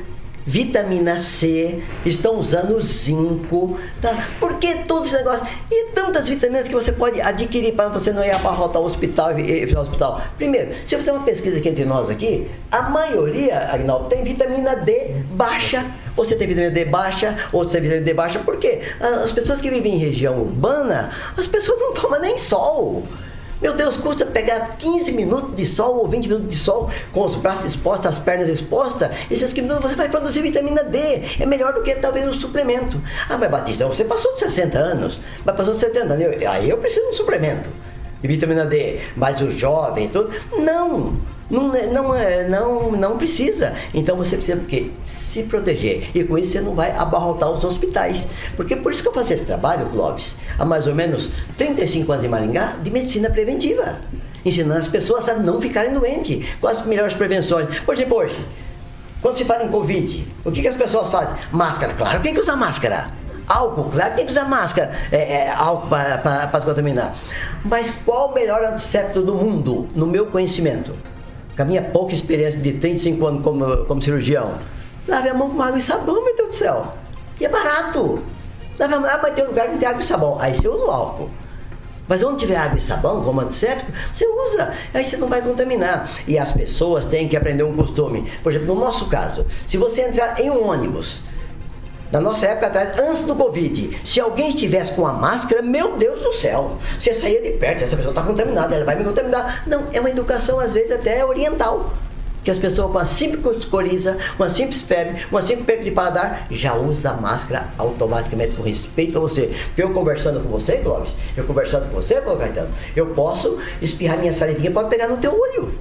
vitamina C, estão usando zinco, tá? Por que todo esse negócio? E tantas vitaminas que você pode adquirir para você não ir abarrotar o hospital e ir ao hospital. Primeiro, se você tem uma pesquisa aqui entre nós aqui, a maioria, Agnaldo, tem vitamina D baixa. Você tem vitamina D baixa, outros tem vitamina D baixa. Por quê? As pessoas que vivem em região urbana, as pessoas não tomam nem sol. Meu Deus, custa pegar 15 minutos de sol ou 20 minutos de sol com os braços expostos, as pernas expostas. Esses 15 minutos você vai produzir vitamina D. É melhor do que talvez um suplemento. Ah, mas Batista, você passou de 60 anos. Mas passou de 70 anos. Aí eu preciso de um suplemento vitamina D. Mas o jovem, tudo. Não. Não, é- não, é- não, não precisa. Então você precisa o quê? se proteger. E com isso você não vai abarrotar os hospitais. Porque por isso que eu faço esse trabalho, Clóvis, há mais ou menos 35 anos em Maringá, de medicina preventiva. Ensinando as pessoas a não ficarem doentes. Com as melhores prevenções. Por exemplo, hoje, quando se fala em Covid, o que, que as pessoas fazem? Máscara, claro, tem que usar máscara. Álcool, claro, tem que usar máscara, é, é, álcool para contaminar. Mas qual o melhor antisséptico do mundo, no meu conhecimento? Com a minha pouca experiência de 35 anos como, como cirurgião. Lave a mão com água e sabão, meu Deus do céu. E é barato. Lave a mão, ah, mas tem um lugar que não tem água e sabão. Aí você usa o álcool. Mas onde tiver água e sabão, como antisséptico, você usa. Aí você não vai contaminar. E as pessoas têm que aprender um costume. Por exemplo, no nosso caso, se você entrar em um ônibus, na nossa época atrás, antes do Covid, se alguém estivesse com a máscara, meu Deus do céu, você saía de perto, essa pessoa está contaminada, ela vai me contaminar. Não, é uma educação às vezes até oriental. Que as pessoas com uma simples coriza, uma simples febre, uma simples perda de paladar, já usa a máscara automaticamente com respeito a você. Porque eu conversando com você, Clóvis, eu conversando com você, Paulo Caetano, eu posso espirrar minha salivinha, pode pegar no teu olho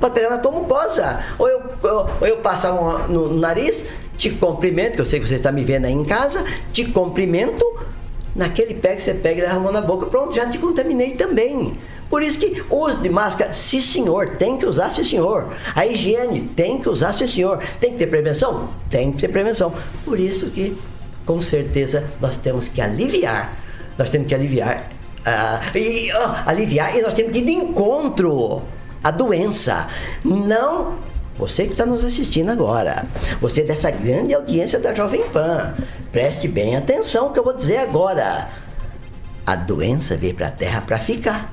pode pegar na tua mucosa. Ou eu, ou, ou eu passo no, no nariz, te cumprimento, que eu sei que você está me vendo aí em casa, te cumprimento, naquele pé que você pega e leva a mão na boca, pronto, já te contaminei também. Por isso que uso de máscara, sim senhor, tem que usar sim senhor. A higiene, tem que usar sim senhor. Tem que ter prevenção? Tem que ter prevenção. Por isso que, com certeza, nós temos que aliviar. Nós temos que aliviar. ah, e, ah, aliviar e nós temos que ir de encontro a doença. Não você que está nos assistindo agora, você dessa grande audiência da Jovem Pan, preste bem atenção que eu vou dizer agora. A doença veio para a Terra para ficar.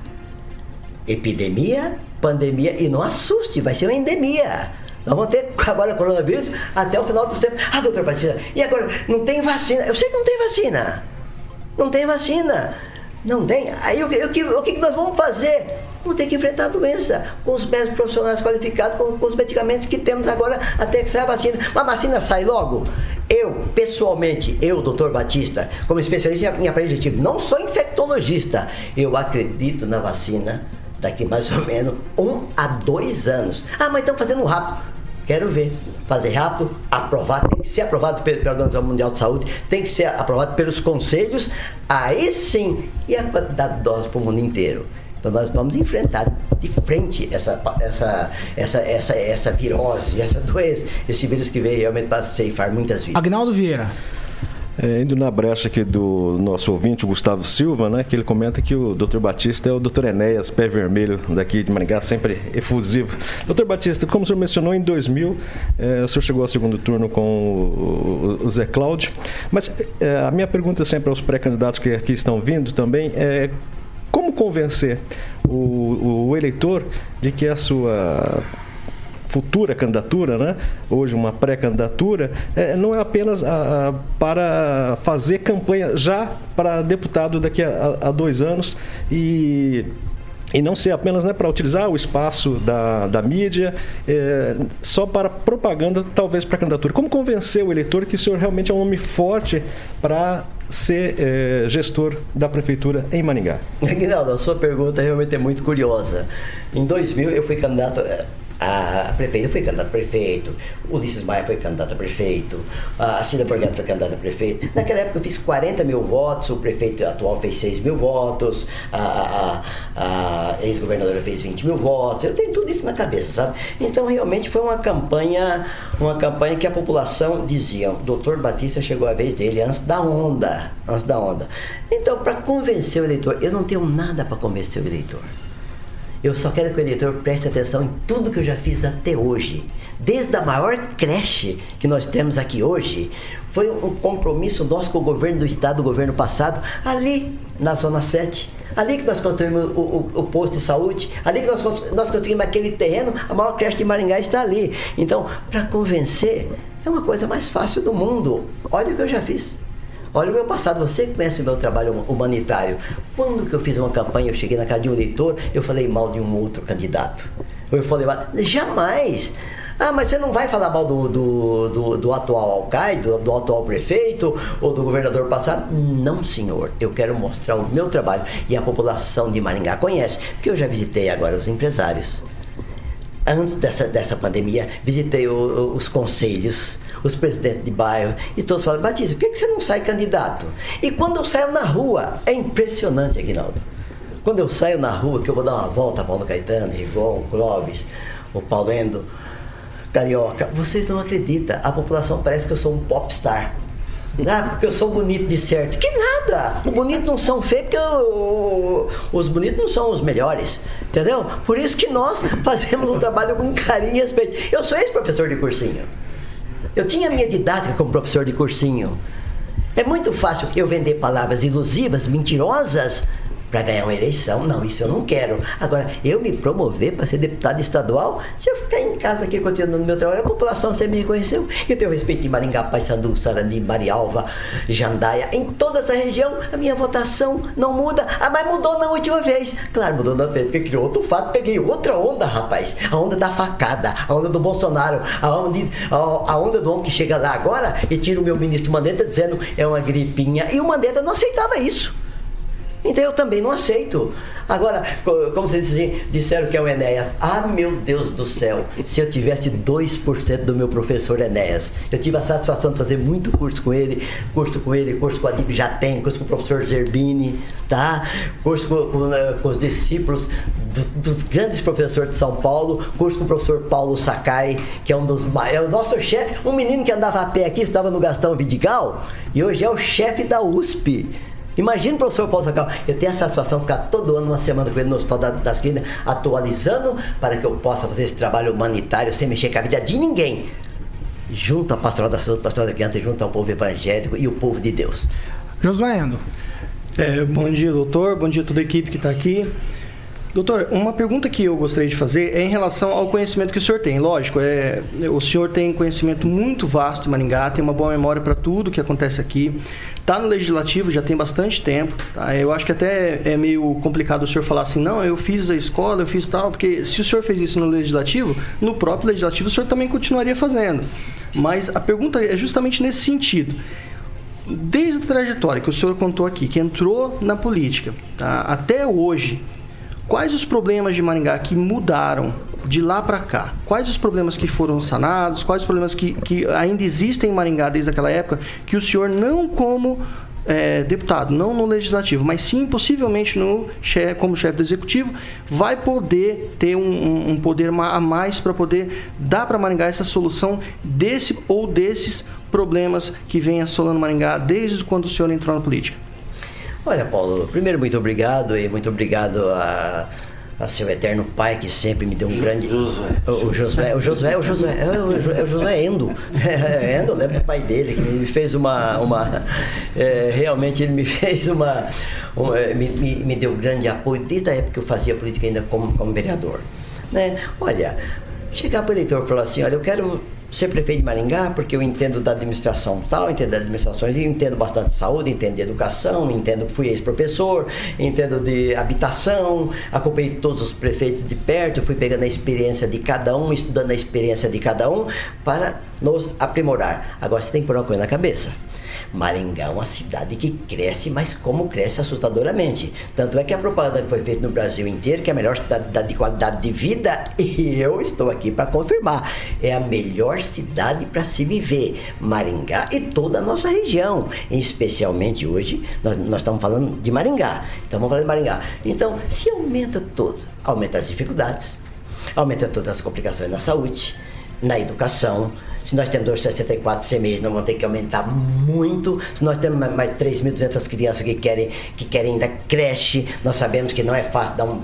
Epidemia, pandemia e não assuste, vai ser uma endemia. Nós vamos ter agora coronavírus até o final dos tempos. Ah, doutor Batista, e agora? Não tem vacina. Eu sei que não tem vacina. Não tem vacina. Não tem. Aí o que, o que, o que nós vamos fazer? Vamos ter que enfrentar a doença com os médicos profissionais qualificados, com, com os medicamentos que temos agora até que saia a vacina. Mas a vacina sai logo? Eu, pessoalmente, eu, doutor Batista, como especialista em aparelho digestivo, não sou infectologista, eu acredito na vacina daqui mais ou menos um a dois anos. Ah, mas estão fazendo rápido. Quero ver. Fazer rápido, aprovar, tem que ser aprovado pe- pela Organização Mundial de Saúde, tem que ser aprovado pelos conselhos, aí sim, e a quantidade de doses para o mundo inteiro. Então nós vamos enfrentar de frente essa, essa, essa, essa, essa virose, essa doença, esse vírus que veio realmente para ceifar muitas vidas. Agnaldo Vieira. É, indo na brecha aqui do nosso ouvinte, o Gustavo Silva, né, que ele comenta que o Dr. Batista é o Dr. Enéas, pé vermelho daqui de Maringá, sempre efusivo. Dr. Batista, como o senhor mencionou, em 2000, eh, o senhor chegou ao segundo turno com o, o- o Zé Cláudio, mas eh, a minha pergunta sempre aos pré-candidatos que aqui estão vindo também é como convencer o, o eleitor de que a sua futura candidatura, né? hoje uma pré-candidatura, é, não é apenas a- a- para fazer campanha já para deputado daqui a, a- a dois anos e e não ser apenas né, para utilizar o espaço da, da mídia é, só para propaganda, talvez para candidatura. Como convencer o eleitor que o senhor realmente é um homem forte para ser é, gestor da prefeitura em Maringá? Aguinaldo, a sua pergunta realmente é muito curiosa. Em 2000 eu fui candidato eh, a prefeito, eu fui candidato a prefeito, Ulisses Maia foi candidato a prefeito, a Cida Borghetti foi candidata a prefeito. Naquela época eu fiz 40 mil votos, o prefeito atual fez 6 mil votos, a- a- a ex-governadora fez 20 mil votos, eu tenho tudo isso na cabeça, sabe? Então realmente foi uma campanha, uma campanha que a população dizia, doutor Batista chegou a vez dele antes da onda, antes da onda. Então, para convencer o eleitor, eu não tenho nada para convencer o eleitor. Eu só quero que o eleitor preste atenção em tudo que eu já fiz até hoje. Desde a maior creche que nós temos aqui hoje, foi um compromisso nosso com o governo do estado, o governo passado, ali na Zona 7. Ali que nós construímos o, o, o posto de saúde, ali que nós, nós conseguimos aquele terreno, a maior creche de Maringá está ali. Então, para convencer, é uma coisa mais fácil do mundo. Olha o que eu já fiz. Olha o meu passado, você conhece o meu trabalho humanitário. Quando que eu fiz uma campanha, eu cheguei na casa de um eleitor, eu falei mal de um outro candidato. Eu falei jamais. Ah, mas você não vai falar mal do, do, do, do atual alcaide, do, do atual prefeito ou do governador passado? Não, senhor. Eu quero mostrar o meu trabalho e a população de Maringá conhece, porque eu já visitei agora os empresários antes dessa, dessa pandemia, visitei o- os conselhos, os presidentes de bairro, e todos falaram, Batista, por que, você não sai candidato? E quando eu saio na rua, é impressionante, Aguinaldo. Quando eu saio na rua, que eu vou dar uma volta, Paulo Caetano, Rigon, Clóvis, o Paulendo, Carioca, vocês não acreditam, a população parece que eu sou um popstar. Ah, porque eu sou bonito de certo. Que nada! Os bonitos não são feios porque o- os bonitos não são os melhores. Entendeu? Por isso que nós fazemos um trabalho com carinho e respeito. Eu sou ex-professor de cursinho. Eu tinha minha didática como professor de cursinho. É muito fácil eu vender palavras ilusivas, mentirosas, para ganhar uma eleição. Não, isso eu não quero. Agora, eu me promover para ser deputado estadual, se eu ficar em casa aqui continuando meu trabalho, a população sempre me reconheceu. Eu tenho respeito de Maringá, Paissandu, Sarandi, Marialva, Jandaia. Em toda essa região, a minha votação não muda. Ah, mas mudou na última vez. Claro, mudou na última vez, porque criou outro fato. Peguei outra onda, rapaz. A onda da facada, a onda do Bolsonaro, a onda, a onda do homem que chega lá agora e tira o meu ministro Mandetta dizendo é uma gripinha. E o Mandetta não aceitava isso. Então eu também não aceito. Agora, co- como vocês disseram que é o Enéas, ah meu Deus do céu, se eu tivesse 2% do meu professor Enéas, eu tive a satisfação de fazer muito curso com ele, curso com ele, curso com a Dib já tem, curso com o professor Zerbini, tá? Curso com, com, eh, com os discípulos do- dos grandes professores de São Paulo, curso com o professor Paulo Sakai, que é um dos é o nosso chefe, um menino que andava a pé aqui, estava no Gastão Vidigal, e hoje é o chefe da USP. Imagina o professor Paulo Sacal, eu tenho a satisfação de ficar todo ano, uma semana com ele no Hospital da- das Clínicas, atualizando para que eu possa fazer esse trabalho humanitário sem mexer com a vida de ninguém. Junto à pastoral da saúde, pastoral da criança, junto ao povo evangélico e o povo de Deus. Josué Endo. É, bom dia, doutor. Bom dia a toda a equipe que está aqui. Doutor, uma pergunta que eu gostaria de fazer é em relação ao conhecimento que o senhor tem. Lógico, é, o senhor tem conhecimento muito vasto de Maringá, tem uma boa memória para tudo que acontece aqui. Está no legislativo já tem bastante tempo. tá? Eu acho que até é meio complicado o senhor falar assim, não, eu fiz a escola, eu fiz tal, porque se o senhor fez isso no legislativo, no próprio legislativo o senhor também continuaria fazendo. Mas a pergunta é justamente nesse sentido desde a trajetória que o senhor contou aqui, que entrou na política, tá, até hoje, quais os problemas de Maringá que mudaram de lá para cá? Quais os problemas que foram sanados? Quais os problemas que, que ainda existem em Maringá desde aquela época que o senhor não como é, deputado, não no legislativo, mas sim possivelmente no como chefe do executivo, vai poder ter um, um- poder a mais para poder dar para Maringá essa solução desse ou desses problemas que vem assolando Maringá desde quando o senhor entrou na política. Olha, Paulo, primeiro muito obrigado e muito obrigado a, a seu eterno pai que sempre me deu um grande. O, o Josué, o Josué, o Josué, é o, é Josué Endo. Endo, lembra o pai dele que me fez uma. uma é, realmente ele me fez uma. uma- me, me, me deu grande apoio desde a época que eu fazia política ainda como, como vereador. Né? Olha, chegar para o eleitor e falar assim: olha, eu quero ser prefeito de Maringá, porque eu entendo da administração tal, entendo da administração, entendo bastante de saúde, entendo de educação, entendo que fui ex-professor, entendo de habitação, acompanhei todos os prefeitos de perto, fui pegando a experiência de cada um, estudando a experiência de cada um, para nos aprimorar. Agora você tem que pôr uma coisa na cabeça. Maringá é uma cidade que cresce, mas como cresce assustadoramente. Tanto é que a propaganda que foi feita no Brasil inteiro, que é a melhor cidade da- de qualidade de vida, e eu estou aqui para confirmar, é a melhor cidade para se viver. Maringá e toda a nossa região. Especialmente hoje, nós, nós estamos falando de Maringá. Então vamos falar de Maringá. Então, se aumenta tudo, aumenta as dificuldades, aumenta todas as complicações na saúde, na educação. Se nós temos hoje 64 CMEs, nós vamos ter que aumentar muito. Se nós temos mais- mais 3.200 crianças que querem, que querem ainda creche, nós sabemos que não é fácil dar um,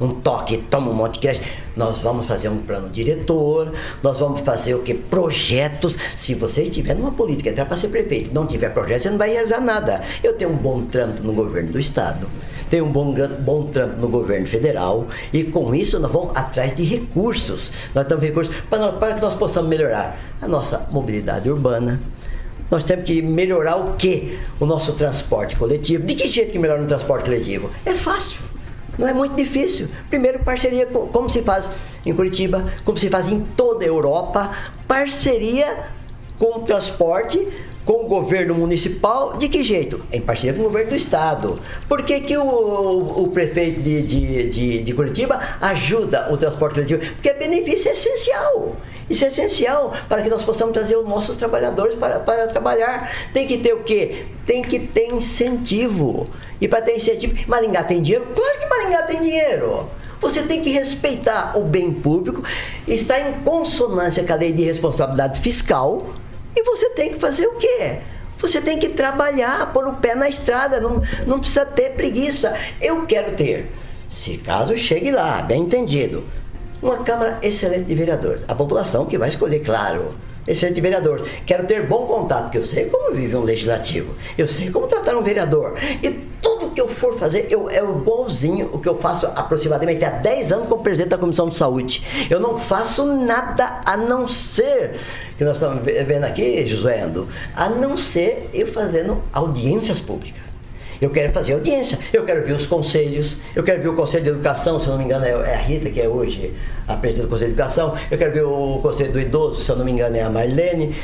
um- um toque, toma um monte de crédito. Nós vamos fazer um plano diretor, nós vamos fazer o que? Projetos. Se você estiver numa política, entrar para ser prefeito, não tiver projeto, você não vai realizar nada. Eu tenho um bom trâmite no governo do Estado, tenho um bom, bom trâmite no governo federal, e com isso nós vamos atrás de recursos. Nós temos recursos para, para que nós possamos melhorar a nossa mobilidade urbana, nós temos que melhorar o quê? O nosso transporte coletivo. De que jeito que melhora o transporte coletivo? É fácil. Não é muito difícil. Primeiro, parceria, co- como se faz em Curitiba, como se faz em toda a Europa, parceria com o transporte, com o governo municipal. De que jeito? Em parceria com o governo do estado. Por que, que o, o prefeito de, de, de, de Curitiba ajuda o transporte coletivo? Porque benefício é essencial. Isso é essencial para que nós possamos trazer os nossos trabalhadores para, para trabalhar. Tem que ter o quê? Tem que ter incentivo. E para ter incentivo, Maringá tem dinheiro? Claro que Maringá tem dinheiro. Você tem que respeitar o bem público, está em consonância com a lei de responsabilidade fiscal e você tem que fazer o quê? Você tem que trabalhar, pôr o pé na estrada, não, não precisa ter preguiça. Eu quero ter, se caso chegue lá, bem entendido, uma Câmara excelente de vereadores. A população que vai escolher, claro. Excelente vereador. Quero ter bom contato, porque eu sei como vive um legislativo. Eu sei como tratar um vereador. E que eu for fazer, eu, é igualzinho o que eu faço aproximadamente há 10 anos como presidente da Comissão de Saúde. Eu não faço nada a não ser, que nós estamos ve- vendo aqui, Josué Ando, a não ser eu fazendo audiências públicas. Eu quero fazer audiência, eu quero ver os conselhos, eu quero ver o Conselho de Educação, se eu não me engano é é a Rita, que é hoje a presidente do Conselho de Educação, eu quero ver o Conselho do Idoso, se eu não me engano é a Marlene,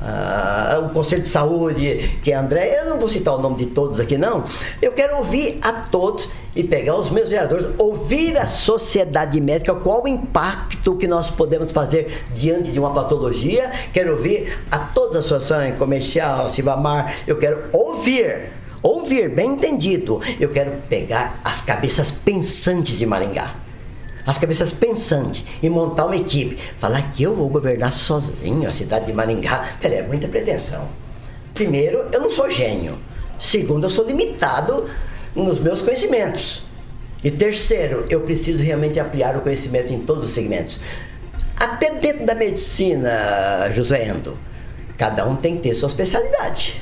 ah, o Conselho de Saúde, que é André, eu não vou citar o nome de todos aqui não, eu quero ouvir a todos e pegar os meus vereadores, ouvir a sociedade médica, qual o impacto que nós podemos fazer diante de uma patologia, quero ouvir a todas as associações, comercial, Cibamar, eu quero ouvir Ouvir, bem entendido. Eu quero pegar as cabeças pensantes de Maringá. As cabeças pensantes e montar uma equipe. Falar que eu vou governar sozinho a cidade de Maringá. Pera, é muita pretensão. Primeiro, eu não sou gênio. Segundo, eu sou limitado nos meus conhecimentos. E terceiro, eu preciso realmente ampliar o conhecimento em todos os segmentos. Até dentro da medicina, José Endo, cada um tem que ter sua especialidade.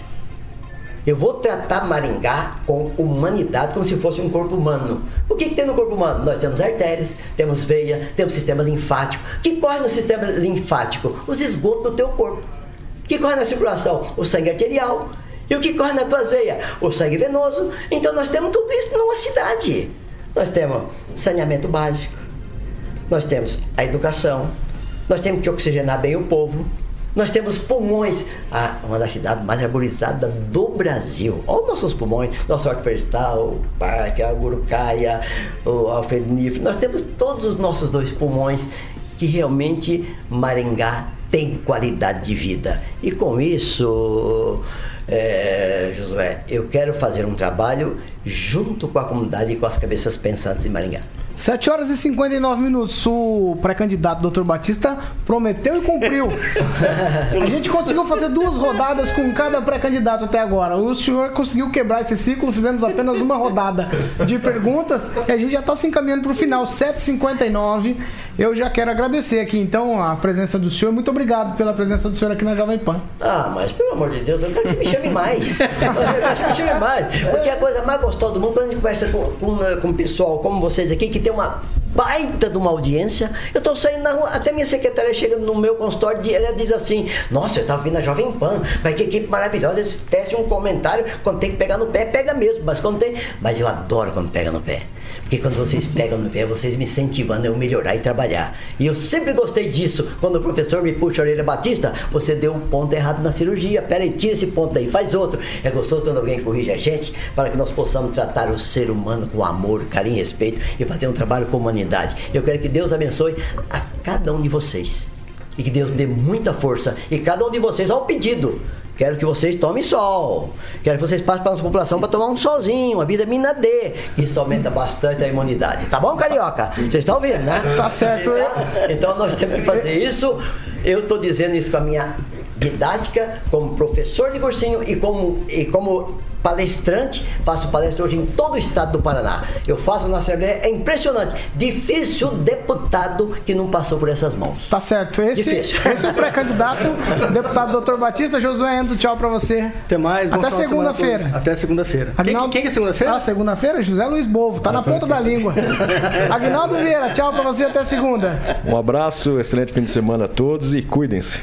Eu vou tratar Maringá com humanidade como se fosse um corpo humano. O que, que tem no corpo humano? Nós temos artérias, temos veia, temos sistema linfático. O que corre no sistema linfático? Os esgotos do teu corpo. O que corre na circulação? O sangue arterial. E o que corre nas tuas veias? O sangue venoso. Então nós temos tudo isso numa cidade. Nós temos saneamento básico. Nós temos a educação. Nós temos que oxigenar bem o povo. Nós temos pulmões, ah, uma das cidades mais arborizadas do Brasil. Olha os nossos pulmões, nosso horto o parque, a Gurucaia, o Alfredo Nif. Nós temos todos os nossos dois pulmões que realmente Maringá tem qualidade de vida. E com isso, é, Josué, eu quero fazer um trabalho junto com a comunidade e com as cabeças pensantes em Maringá. 7 horas e 59 minutos. O pré-candidato Dr. Batista prometeu e cumpriu. a gente conseguiu fazer duas rodadas com cada pré-candidato até agora. O senhor conseguiu quebrar esse ciclo, fizemos apenas uma rodada de perguntas e a gente já está se encaminhando para o final. 7h59. Eu já quero agradecer aqui, então, a presença do senhor. Muito obrigado pela presença do senhor aqui na Jovem Pan. Ah, mas pelo amor de Deus, eu quero que você me chame mais. Eu quero que você me chame mais. Porque a coisa mais gostosa do mundo, quando a gente conversa com, com, com o pessoal como vocês aqui, que tem uma baita de uma audiência, eu tô saindo na rua, até minha secretária chega no meu consultório e ela diz assim: Nossa, eu tava vindo a Jovem Pan, mas que equipe maravilhosa. Eles testam um comentário, quando tem que pegar no pé, pega mesmo, mas quando tem. Mas eu adoro quando pega no pé. Porque quando vocês pegam no pé, vocês me incentivando a eu melhorar e trabalhar. E eu sempre gostei disso. Quando o professor me puxa a orelha Batista, você deu um ponto errado na cirurgia. Peraí, tira esse ponto aí, faz outro. É gostoso quando alguém corrige a gente para que nós possamos tratar o ser humano com amor, carinho e respeito e fazer um trabalho com humanidade. Eu quero que Deus abençoe a cada um de vocês. E que Deus dê muita força. E cada um de vocês, ao pedido, Quero que vocês tomem sol. Quero que vocês passem para a nossa população para tomar um solzinho, uma vitamina D. Isso aumenta bastante a imunidade. Tá bom, carioca? Vocês estão ouvindo, né? Tá certo. Então, então nós temos que fazer isso. Eu estou dizendo isso com a minha didática, como professor de cursinho e como, e como palestrante, faço palestra hoje em todo o estado do Paraná. Eu faço na Assembleia, é impressionante. Difícil deputado que não passou por essas mãos. Tá certo. Esse, Difícil. esse é o pré-candidato, deputado doutor Batista. Josué Endo, tchau pra você. Até mais. Até segunda-feira. Até segunda-feira. Quem, Aguinaldo- quem que é segunda-feira? Ah, segunda-feira? José Luiz Bovo. Tá na ponta da língua. Agnaldo Vieira, tchau pra você até segunda. Um abraço, excelente fim de semana a todos e cuidem-se.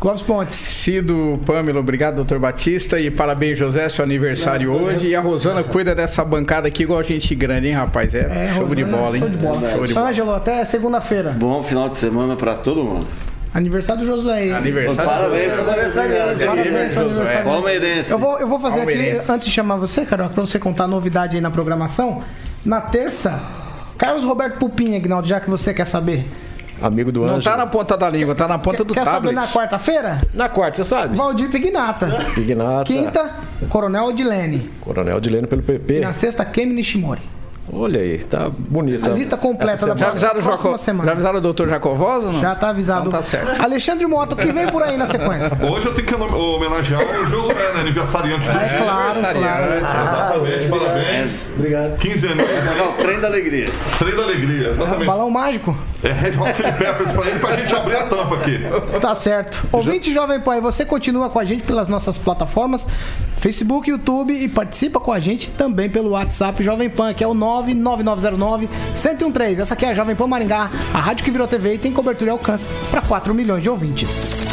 Clóvis Pontes. Cido, Pamela, obrigado, doutor Batista. E parabéns, José, seu aniversário hoje. E a Rosana cuida dessa bancada aqui igual gente grande, hein, rapaz? É, show de Rosana, bola, hein? Show de bola. Show de bola. Ângelo, até segunda-feira. Bom final de semana para todo mundo. Aniversário do Josué. hein? Aniversário Parabéns pro aniversariante. Parabéns pro aniversariante. Palmeirense. Eu vou, eu vou fazer aqui, antes de chamar você, Carol, pra você contar a novidade aí na programação. Na terça, Carlos Roberto Pupinha, Agnaldo, já que você quer saber. Amigo do Não Anjo. tá na ponta da língua, tá na ponta do quer saber tablet. na quarta-feira? Na quarta, você sabe? Valdir Pignata. Pignata. Quinta, Coronel Odilene. Coronel Dileno pelo E PP. na sexta, Kemi Nishimori. Olha aí, tá bonito. A lista completa da Já avisaram o próxima Jaco... semana. Já avisaram o doutor Jacovosa ou não? Já tá avisado. Então tá certo. Alexandre Mota, o que vem por aí na sequência? Hoje eu tenho que homenagear o Josué, né? Aniversariante do É claro, Aniversariante. claro. Exatamente, parabéns. Obrigado. 15 anos. Não, trem da alegria. Trem da alegria, exatamente. Balão mágico? É Red Hot Chili Peppers pra ele, pra gente abrir a tampa aqui. Tá certo. Ouvinte Jovem Pan, você continua com a gente pelas nossas plataformas, Facebook, YouTube e participa com a gente também pelo WhatsApp Jovem Pan, que é o 99909-1013. Essa aqui é a Jovem Pan Maringá, a rádio que virou TV e tem cobertura e alcance para 4 milhões de ouvintes.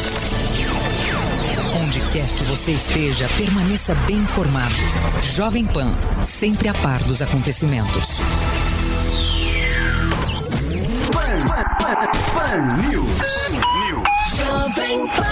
Onde quer que você esteja, permaneça bem informado. Jovem Pan, sempre a par dos acontecimentos. Pan, Pan, Pan, Pan News. News. Jovem Pan.